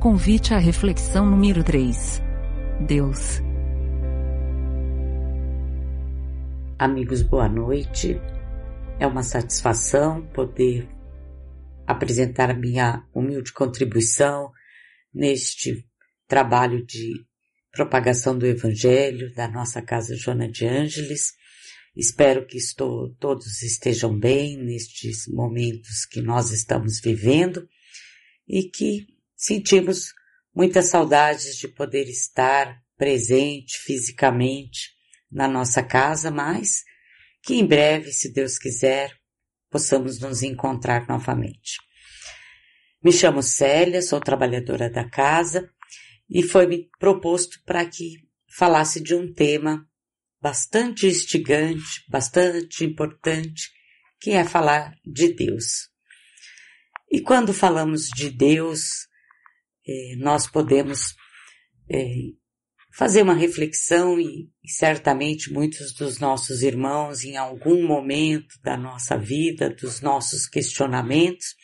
Convite à reflexão número 3. Deus. Amigos, boa noite. É uma satisfação poder apresentar a minha humilde contribuição neste trabalho de propagação do Evangelho da nossa casa Joana de Ângeles. Espero que estou, todos estejam bem nestes momentos que nós estamos vivendo e que sentimos muitas saudades de poder estar presente fisicamente na nossa casa, mas que em breve, se Deus quiser, possamos nos encontrar novamente. Me chamo Célia, sou trabalhadora da casa e foi-me proposto para que falasse de um tema bastante instigante, bastante importante, que é falar de Deus. E quando falamos de Deus, é, nós podemos é, fazer uma reflexão e, e certamente muitos dos nossos irmãos, em algum momento da nossa vida, dos nossos questionamentos,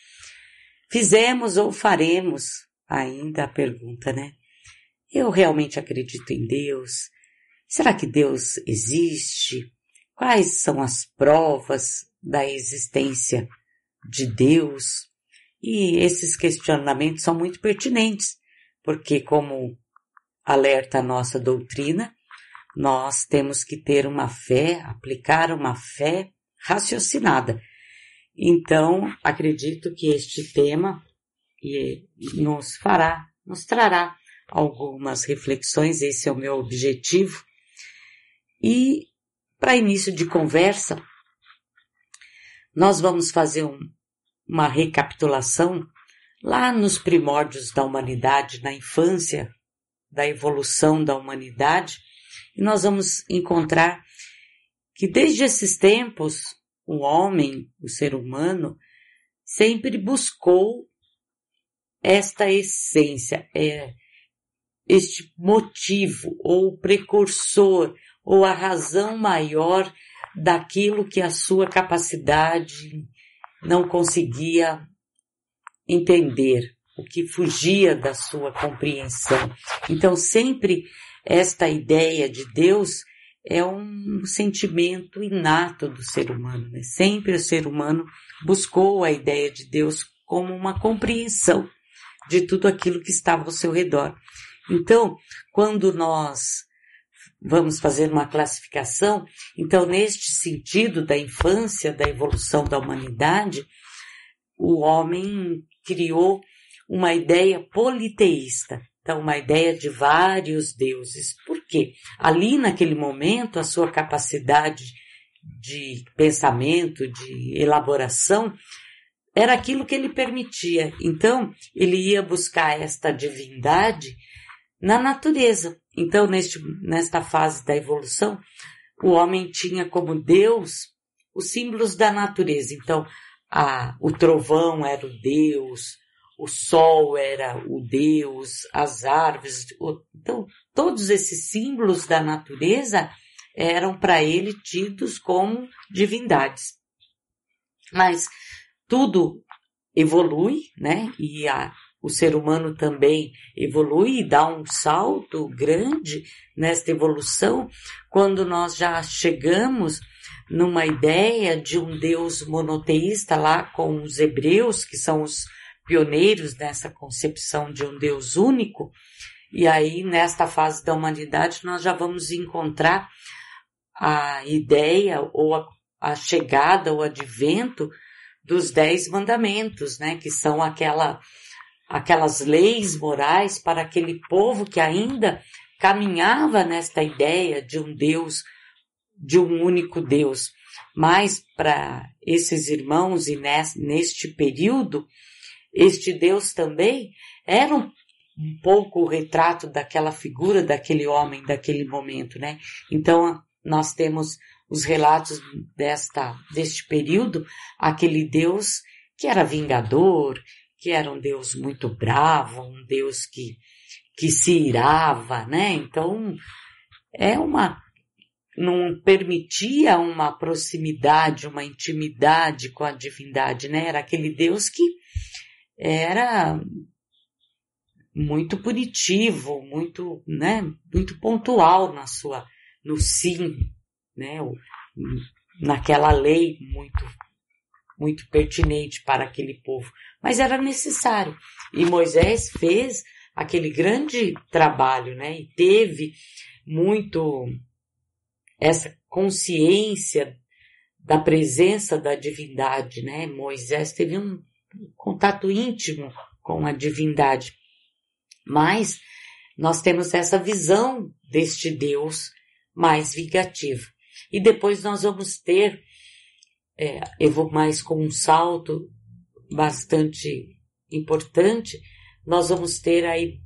fizemos ou faremos ainda a pergunta, né? Eu realmente acredito em Deus? Será que Deus existe? Quais são as provas da existência de Deus? E esses questionamentos são muito pertinentes, porque como alerta a nossa doutrina, nós temos que ter uma fé, aplicar uma fé raciocinada. Então, acredito que este tema nos fará, nos trará algumas reflexões, esse é o meu objetivo. E, para início de conversa, nós vamos fazer um, uma recapitulação lá nos primórdios da humanidade, na infância da evolução da humanidade, e nós vamos encontrar que desde esses tempos o homem, o ser humano, sempre buscou esta essência, é, este motivo ou precursor ou a razão maior daquilo que a sua capacidade não conseguia entender, o que fugia da sua compreensão. Então, sempre esta ideia de Deus é um sentimento inato do ser humano. Né? Sempre o ser humano buscou a ideia de Deus como uma compreensão de tudo aquilo que estava ao seu redor. Então, quando nós vamos fazer uma classificação. Então, neste sentido da infância, da evolução da humanidade, o homem criou uma ideia politeísta. Então, uma ideia de vários deuses. Por quê? Ali, naquele momento, a sua capacidade de pensamento, de elaboração, era aquilo que ele permitia. Então, ele ia buscar esta divindade na natureza. Então, neste, nesta fase da evolução, o homem tinha como Deus os símbolos da natureza. Então, a, o trovão era o Deus, o sol era o Deus, as árvores. O, então, todos esses símbolos da natureza eram para ele tidos como divindades. Mas tudo evolui, né? E a, o ser humano também evolui e dá um salto grande nesta evolução quando nós já chegamos numa ideia de um Deus monoteísta lá com os hebreus, que são os pioneiros nessa concepção de um Deus único. E aí, nesta fase da humanidade, nós já vamos encontrar a ideia ou a, a chegada, o advento dos dez mandamentos, né? Que são aquela aquelas leis morais para aquele povo que ainda caminhava nesta ideia de um Deus, de um único Deus. Mas para esses irmãos e neste período, este Deus também era um, um pouco o retrato daquela figura, daquele homem, daquele momento, né? Então, nós temos os relatos desta, deste período, aquele Deus que era vingador, que era um Deus muito bravo, um Deus que, que se irava, né? Então, é uma, não permitia uma proximidade, uma intimidade com a divindade, né? Era aquele Deus que era muito punitivo, muito, né, muito pontual na sua, no sim, né, naquela lei muito, muito pertinente para aquele povo. Mas era necessário. E Moisés fez aquele grande trabalho, né, e teve muito essa consciência da presença da divindade, né? Moisés teve um contato íntimo com a divindade. Mas nós temos essa visão deste Deus mais vingativo. E depois nós vamos ter, é, eu vou mais com um salto bastante importante, nós vamos ter aí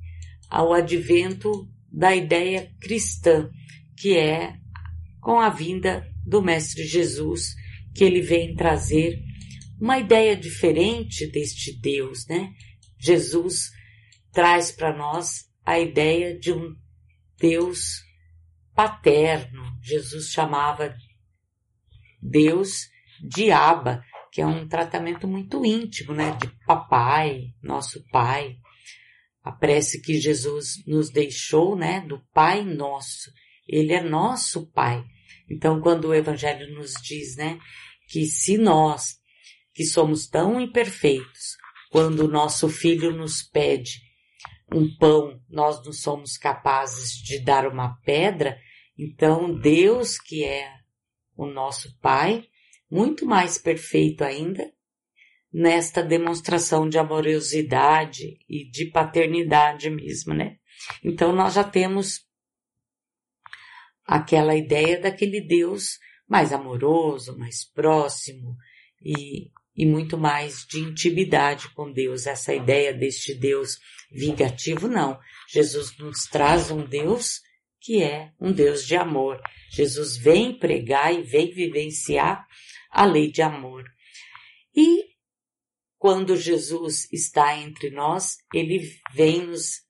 ao advento da ideia cristã, que é com a vinda do Mestre Jesus, que ele vem trazer uma ideia diferente deste Deus, né? Jesus traz para nós a ideia de um Deus paterno. Jesus chamava Deus de Abba, que é um tratamento muito íntimo, né? De papai, nosso pai. A prece que Jesus nos deixou, né? Do Pai Nosso. Ele é nosso Pai. Então, quando o Evangelho nos diz, né? Que se nós, que somos tão imperfeitos, quando o nosso filho nos pede um pão, nós não somos capazes de dar uma pedra, então Deus, que é o nosso Pai, muito mais perfeito ainda, nesta demonstração de amorosidade e de paternidade mesmo, né? Então nós já temos aquela ideia daquele Deus mais amoroso, mais próximo e, e muito mais de intimidade com Deus. Essa ideia deste Deus vingativo, não. Jesus nos traz um Deus que é um Deus de amor. Jesus vem pregar e vem vivenciar a lei de amor. E quando Jesus está entre nós, ele vem nos,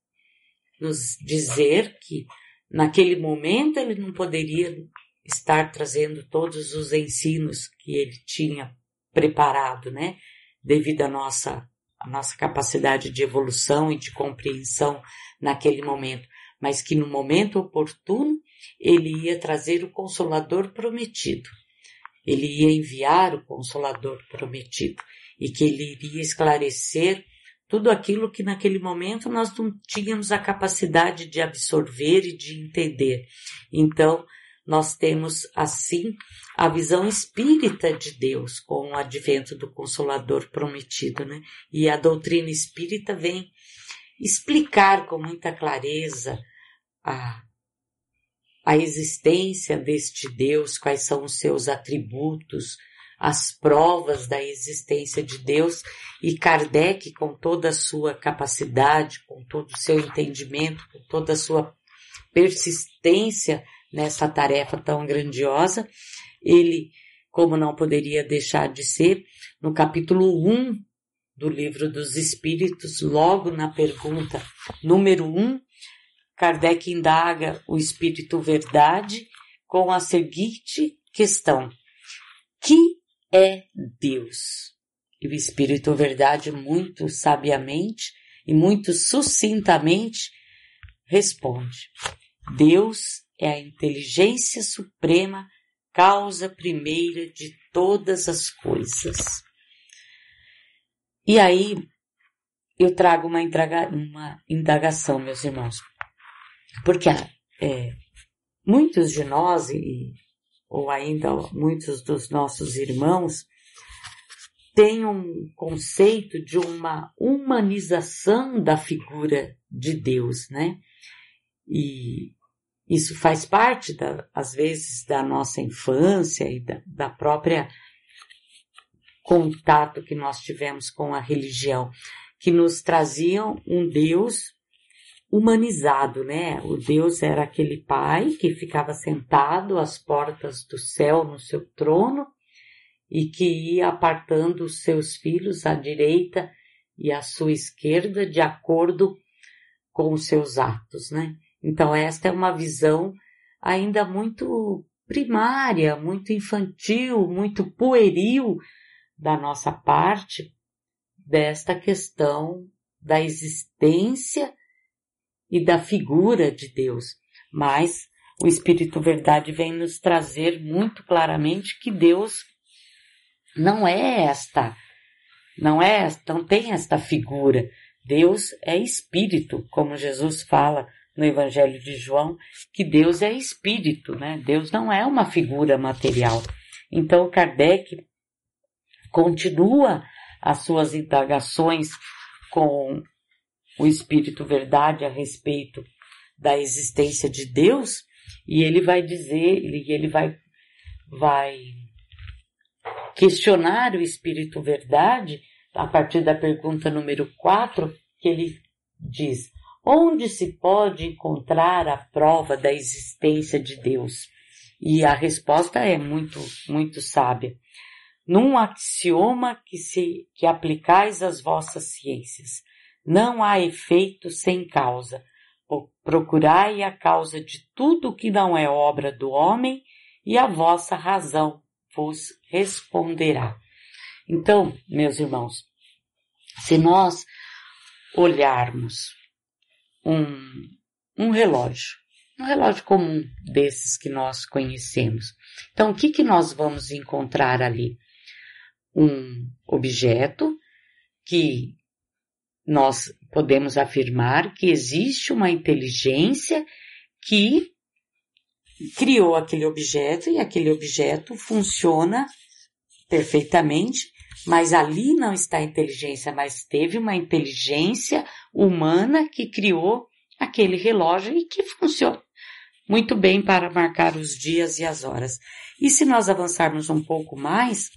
nos dizer que naquele momento ele não poderia estar trazendo todos os ensinos que ele tinha preparado, né? Devido à nossa, à nossa capacidade de evolução e de compreensão naquele momento, mas que no momento oportuno ele ia trazer o consolador prometido. Ele ia enviar o consolador prometido e que ele iria esclarecer tudo aquilo que naquele momento nós não tínhamos a capacidade de absorver e de entender. Então, nós temos assim a visão espírita de Deus com o advento do Consolador prometido, né? E a doutrina espírita vem explicar com muita clareza a, a existência deste Deus, quais são os seus atributos, as provas da existência de Deus e Kardec, com toda a sua capacidade, com todo o seu entendimento, com toda a sua persistência nessa tarefa tão grandiosa, ele, como não poderia deixar de ser, no capítulo 1 do livro dos Espíritos, logo na pergunta número 1, Kardec indaga o Espírito Verdade com a seguinte questão: Que é Deus. E o Espírito Verdade, muito sabiamente e muito sucintamente, responde: Deus é a inteligência suprema, causa primeira de todas as coisas. E aí eu trago uma, uma indagação, meus irmãos, porque é, muitos de nós, e ou ainda muitos dos nossos irmãos, têm um conceito de uma humanização da figura de Deus, né? E isso faz parte, da, às vezes, da nossa infância e da, da própria contato que nós tivemos com a religião, que nos traziam um Deus humanizado, né? O Deus era aquele pai que ficava sentado às portas do céu no seu trono e que ia apartando os seus filhos à direita e à sua esquerda de acordo com os seus atos, né? Então esta é uma visão ainda muito primária, muito infantil, muito pueril da nossa parte desta questão da existência e da figura de Deus, mas o Espírito Verdade vem nos trazer muito claramente que Deus não é esta, não é, não tem esta figura. Deus é espírito, como Jesus fala no Evangelho de João, que Deus é espírito, né? Deus não é uma figura material. Então Kardec continua as suas indagações com o Espírito Verdade a respeito da existência de Deus e ele vai dizer, ele, ele vai, vai questionar o Espírito Verdade a partir da pergunta número 4, que ele diz: Onde se pode encontrar a prova da existência de Deus? E a resposta é muito, muito sábia. Num axioma que se, que aplicais às vossas ciências. Não há efeito sem causa. Procurai a causa de tudo que não é obra do homem e a vossa razão vos responderá. Então, meus irmãos, se nós olharmos um, um relógio, um relógio comum desses que nós conhecemos, então o que, que nós vamos encontrar ali? Um objeto que nós podemos afirmar que existe uma inteligência que criou aquele objeto e aquele objeto funciona perfeitamente, mas ali não está a inteligência, mas teve uma inteligência humana que criou aquele relógio e que funciona muito bem para marcar os dias e as horas. E se nós avançarmos um pouco mais,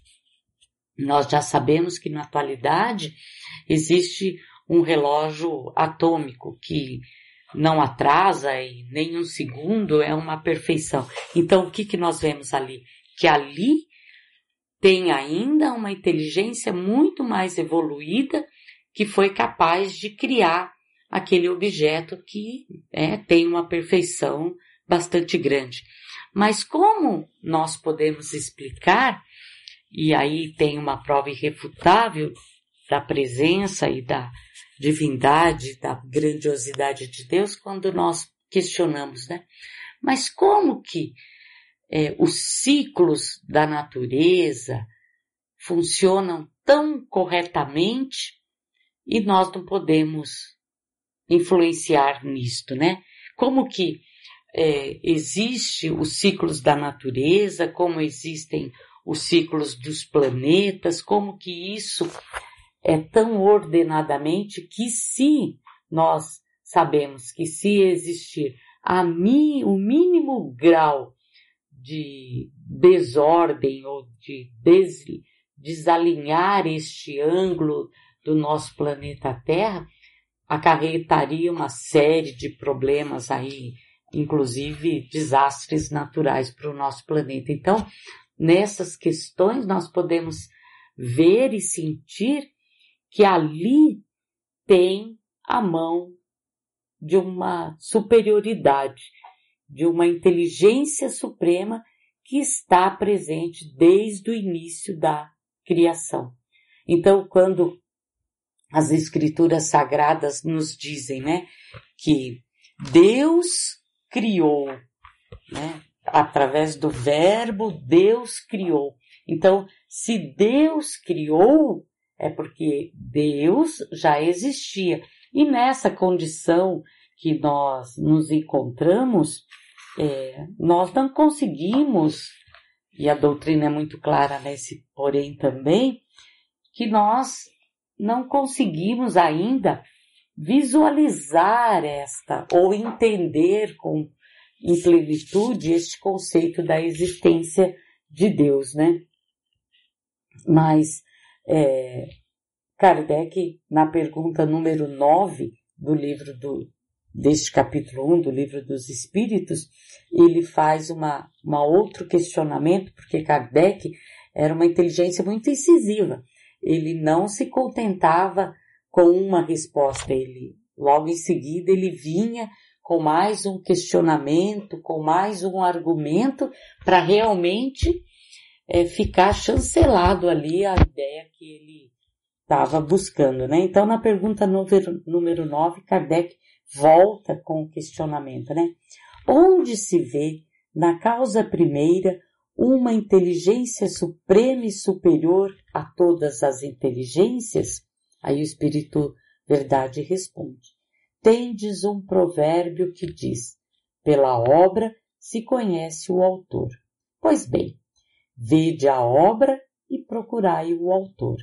nós já sabemos que na atualidade existe um relógio atômico que não atrasa nem um segundo é uma perfeição. Então, o que, que nós vemos ali? Que ali tem ainda uma inteligência muito mais evoluída que foi capaz de criar aquele objeto que é, tem uma perfeição bastante grande. Mas como nós podemos explicar, e aí tem uma prova irrefutável da presença e da divindade, da grandiosidade de Deus quando nós questionamos, né? Mas como que é, os ciclos da natureza funcionam tão corretamente e nós não podemos influenciar nisto, né? Como que é, existe os ciclos da natureza, como existem os ciclos dos planetas, como que isso é tão ordenadamente que se nós sabemos que se existir a mim, o mínimo grau de desordem ou de des, desalinhar este ângulo do nosso planeta Terra, acarretaria uma série de problemas aí, inclusive desastres naturais para o nosso planeta. Então, nessas questões nós podemos ver e sentir que ali tem a mão de uma superioridade, de uma inteligência suprema que está presente desde o início da criação. Então, quando as escrituras sagradas nos dizem, né, que Deus criou, né, através do verbo Deus criou. Então, se Deus criou, é porque Deus já existia. E nessa condição que nós nos encontramos, é, nós não conseguimos, e a doutrina é muito clara nesse porém também, que nós não conseguimos ainda visualizar esta ou entender com em plenitude este conceito da existência de Deus, né? Mas é, Kardec, na pergunta número 9 do livro do, deste capítulo 1 do livro dos Espíritos, ele faz uma, uma outro questionamento, porque Kardec era uma inteligência muito incisiva. Ele não se contentava com uma resposta, ele logo em seguida ele vinha com mais um questionamento, com mais um argumento para realmente é, ficar chancelado ali a ideia que ele estava buscando, né? Então, na pergunta número, número 9, Kardec volta com o questionamento, né? Onde se vê, na causa primeira, uma inteligência suprema e superior a todas as inteligências? Aí o Espírito Verdade responde: Tendes um provérbio que diz: pela obra se conhece o autor. Pois bem, vede a obra e procurai o autor.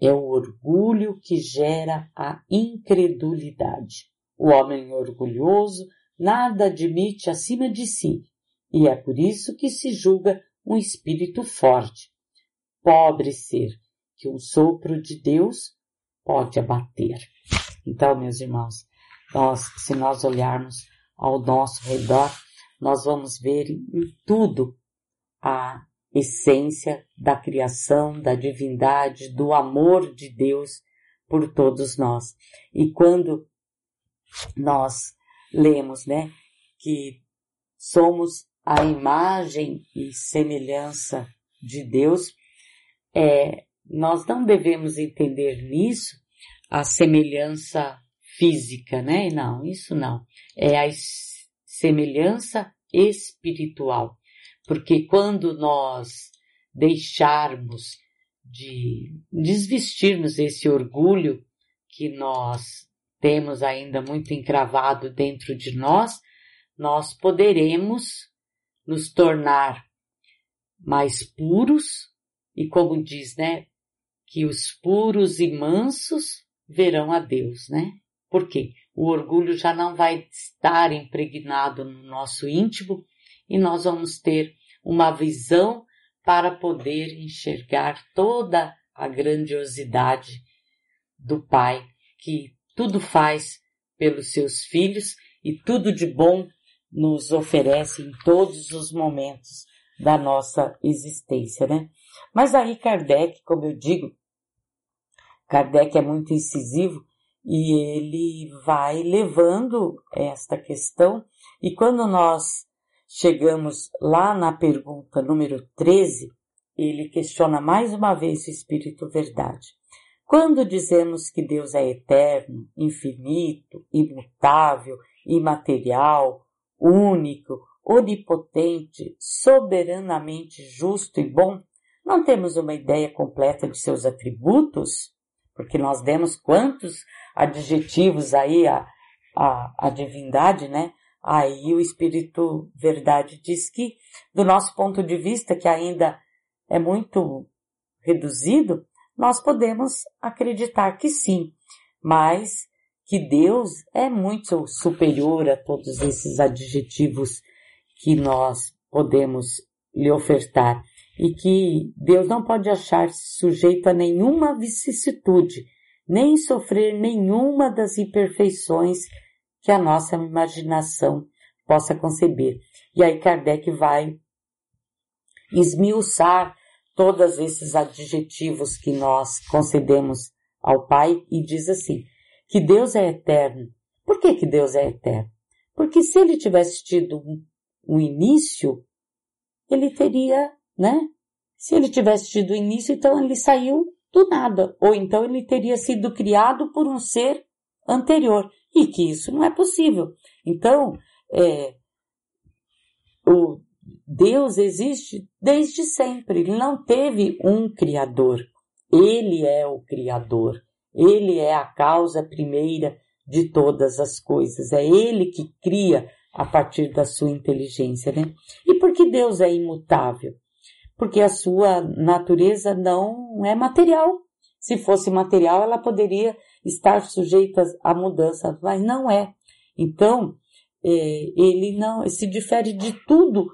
É o orgulho que gera a incredulidade. O homem orgulhoso nada admite acima de si, e é por isso que se julga um espírito forte. Pobre ser, que um sopro de Deus pode abater. Então, meus irmãos, nós, se nós olharmos ao nosso redor, nós vamos ver em tudo a essência da criação, da divindade, do amor de Deus por todos nós. E quando nós lemos, né, que somos a imagem e semelhança de Deus, é, nós não devemos entender nisso a semelhança física, né? Não, isso não. É a semelhança espiritual. Porque quando nós deixarmos de desvestirmos esse orgulho que nós temos ainda muito encravado dentro de nós, nós poderemos nos tornar mais puros e como diz, né, que os puros e mansos verão a Deus, né? Por quê? O orgulho já não vai estar impregnado no nosso íntimo e nós vamos ter uma visão para poder enxergar toda a grandiosidade do Pai que tudo faz pelos seus filhos e tudo de bom nos oferece em todos os momentos da nossa existência, né? Mas aí Kardec, como eu digo, Kardec é muito incisivo e ele vai levando esta questão. E quando nós chegamos lá na pergunta número 13, ele questiona mais uma vez o Espírito Verdade. Quando dizemos que Deus é eterno, infinito, imutável, imaterial, único, onipotente, soberanamente justo e bom, não temos uma ideia completa de seus atributos? Porque nós demos quantos adjetivos aí a divindade, né? Aí o Espírito Verdade diz que, do nosso ponto de vista, que ainda é muito reduzido, nós podemos acreditar que sim, mas que Deus é muito superior a todos esses adjetivos que nós podemos lhe ofertar. E que Deus não pode achar-se sujeito a nenhuma vicissitude, nem sofrer nenhuma das imperfeições que a nossa imaginação possa conceber. E aí Kardec vai esmiuçar todos esses adjetivos que nós concedemos ao Pai e diz assim, que Deus é eterno. Por que que Deus é eterno? Porque se ele tivesse tido um, início, ele teria, né? Se ele tivesse tido início, então ele saiu do nada, ou então ele teria sido criado por um ser anterior, e que isso não é possível. Então, é, o Deus existe desde sempre, ele não teve um criador, ele é o criador, ele é a causa primeira de todas as coisas, é ele que cria a partir da sua inteligência, né? E por que Deus é imutável? porque a sua natureza não é material. Se fosse material, ela poderia estar sujeita a mudanças, mas não é. Então, é, ele não se difere de tudo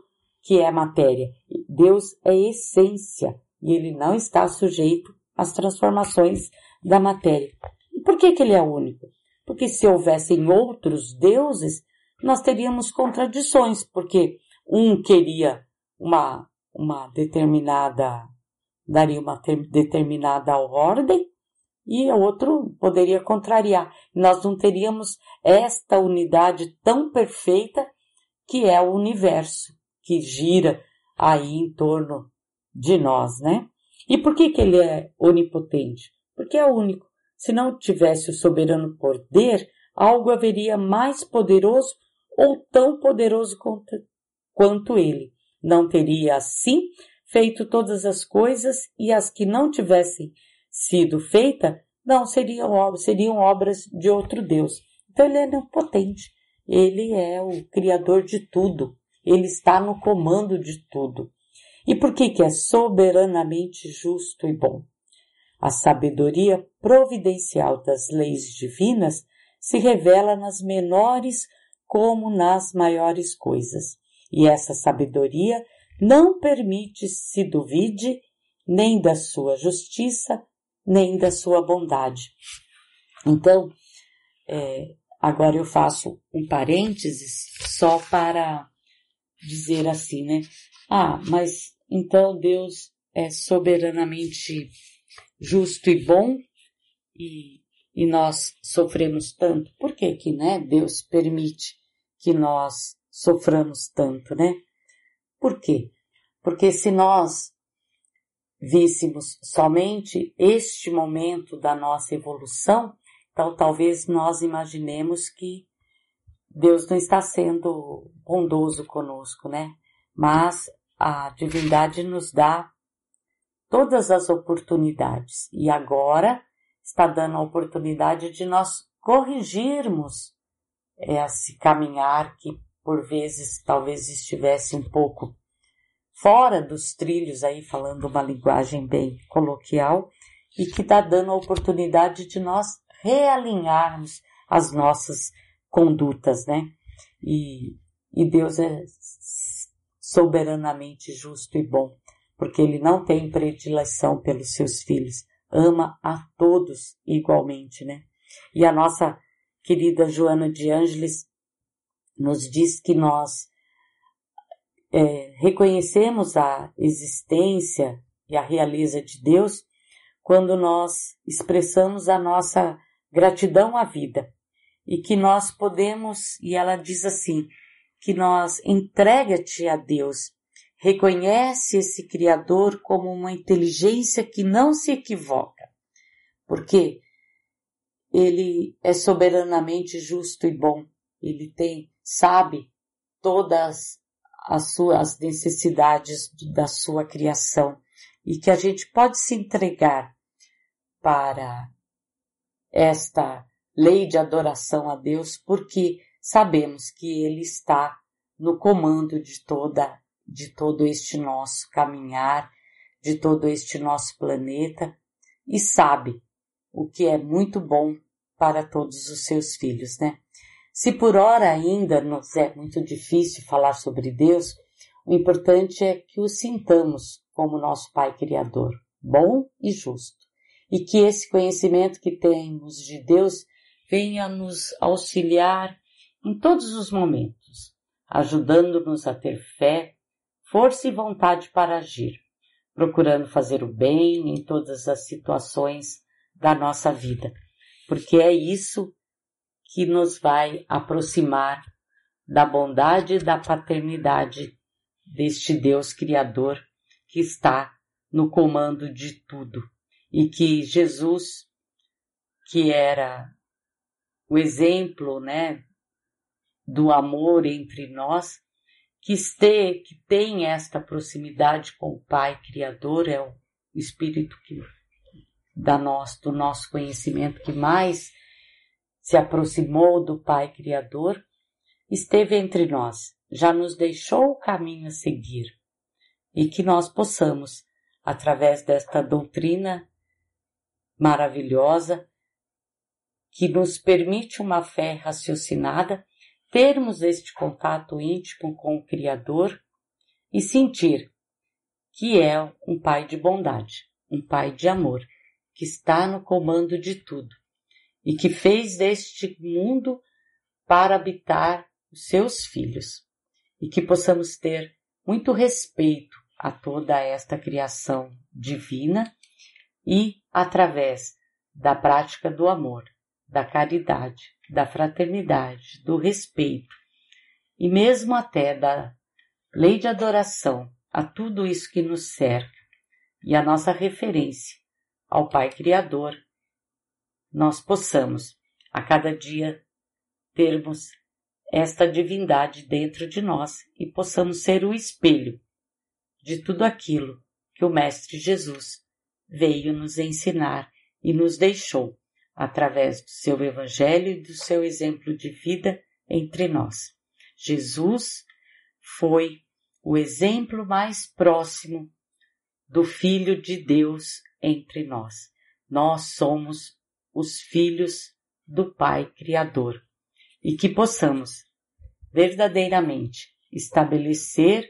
que é matéria. Deus é essência e ele não está sujeito às transformações da matéria. E por que, que ele é único? Porque se houvessem outros deuses, nós teríamos contradições, porque um queria uma uma determinada, daria uma determinada ordem e outro poderia contrariar. Nós não teríamos esta unidade tão perfeita que é o universo, que gira aí em torno de nós, né? E por que, que ele é onipotente? Porque é único. Se não tivesse o soberano poder, algo haveria mais poderoso ou tão poderoso quanto, quanto ele. Não teria assim feito todas as coisas e as que não tivessem sido feitas não seriam, seriam obras de outro Deus. Então ele é onipotente, ele é o criador de tudo, ele está no comando de tudo. E por que que é soberanamente justo e bom? A sabedoria providencial das leis divinas se revela nas menores como nas maiores coisas. E essa sabedoria não permite se duvide nem da sua justiça, nem da sua bondade. Então, é, agora eu faço um parênteses só para dizer assim, né? Ah, mas então Deus é soberanamente justo e bom e, e nós sofremos tanto. Por que que, né, Deus permite que nós soframos tanto, né? Por quê? Porque se nós víssemos somente este momento da nossa evolução, então talvez nós imaginemos que Deus não está sendo bondoso conosco, né? Mas a divindade nos dá todas as oportunidades e agora está dando a oportunidade de nós corrigirmos esse caminhar que por vezes talvez estivesse um pouco fora dos trilhos aí falando uma linguagem bem coloquial e que está dando a oportunidade de nós realinharmos as nossas condutas, né? E, e Deus é soberanamente justo e bom porque ele não tem predileção pelos seus filhos, ama a todos igualmente, né? E a nossa querida Joana de Ângeles nos diz que nós é, reconhecemos a existência e a realeza de Deus quando nós expressamos a nossa gratidão à vida. E que nós podemos, e ela diz assim, que nós entrega-te a Deus. Reconhece esse Criador como uma inteligência que não se equivoca, porque ele é soberanamente justo e bom. Ele tem, sabe todas as suas necessidades da sua criação e que a gente pode se entregar para esta lei de adoração a Deus porque sabemos que Ele está no comando de toda de todo este nosso caminhar, de todo este nosso planeta e sabe o que é muito bom para todos os seus filhos, né? Se por hora ainda nos é muito difícil falar sobre Deus, o importante é que o sintamos como nosso Pai Criador, bom e justo, e que esse conhecimento que temos de Deus venha nos auxiliar em todos os momentos, ajudando-nos a ter fé, força e vontade para agir, procurando fazer o bem em todas as situações da nossa vida, porque é isso que nos vai aproximar da bondade e da paternidade deste Deus Criador que está no comando de tudo. E que Jesus, que era o exemplo, né, do amor entre nós, que, este, que tem esta proximidade com o Pai Criador, é o Espírito que da nós, do nosso conhecimento que mais se aproximou do Pai Criador, esteve entre nós, já nos deixou o caminho a seguir, e que nós possamos, através desta doutrina maravilhosa, que nos permite uma fé raciocinada, termos este contato íntimo com o Criador e sentir que é um Pai de bondade, um Pai de amor, que está no comando de tudo e que fez deste mundo para habitar os seus filhos. E que possamos ter muito respeito a toda esta criação divina e através da prática do amor, da caridade, da fraternidade, do respeito e mesmo até da lei de adoração a tudo isso que nos cerca e a nossa referência ao Pai Criador, nós possamos a cada dia termos esta divindade dentro de nós e possamos ser o espelho de tudo aquilo que o Mestre Jesus veio nos ensinar e nos deixou através do seu Evangelho e do seu exemplo de vida entre nós. Jesus foi o exemplo mais próximo do Filho de Deus entre nós. Nós somos os filhos do Pai Criador e que possamos verdadeiramente estabelecer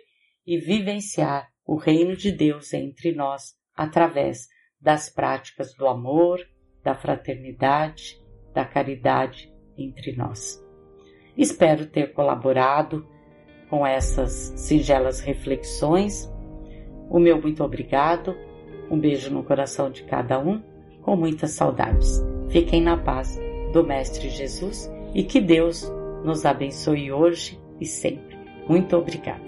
e vivenciar o reino de Deus entre nós através das práticas do amor, da fraternidade, da caridade entre nós. Espero ter colaborado com essas singelas reflexões. O meu muito obrigado, um beijo no coração de cada um, com muitas saudades. Fiquem na paz do Mestre Jesus e que Deus nos abençoe hoje e sempre. Muito obrigada.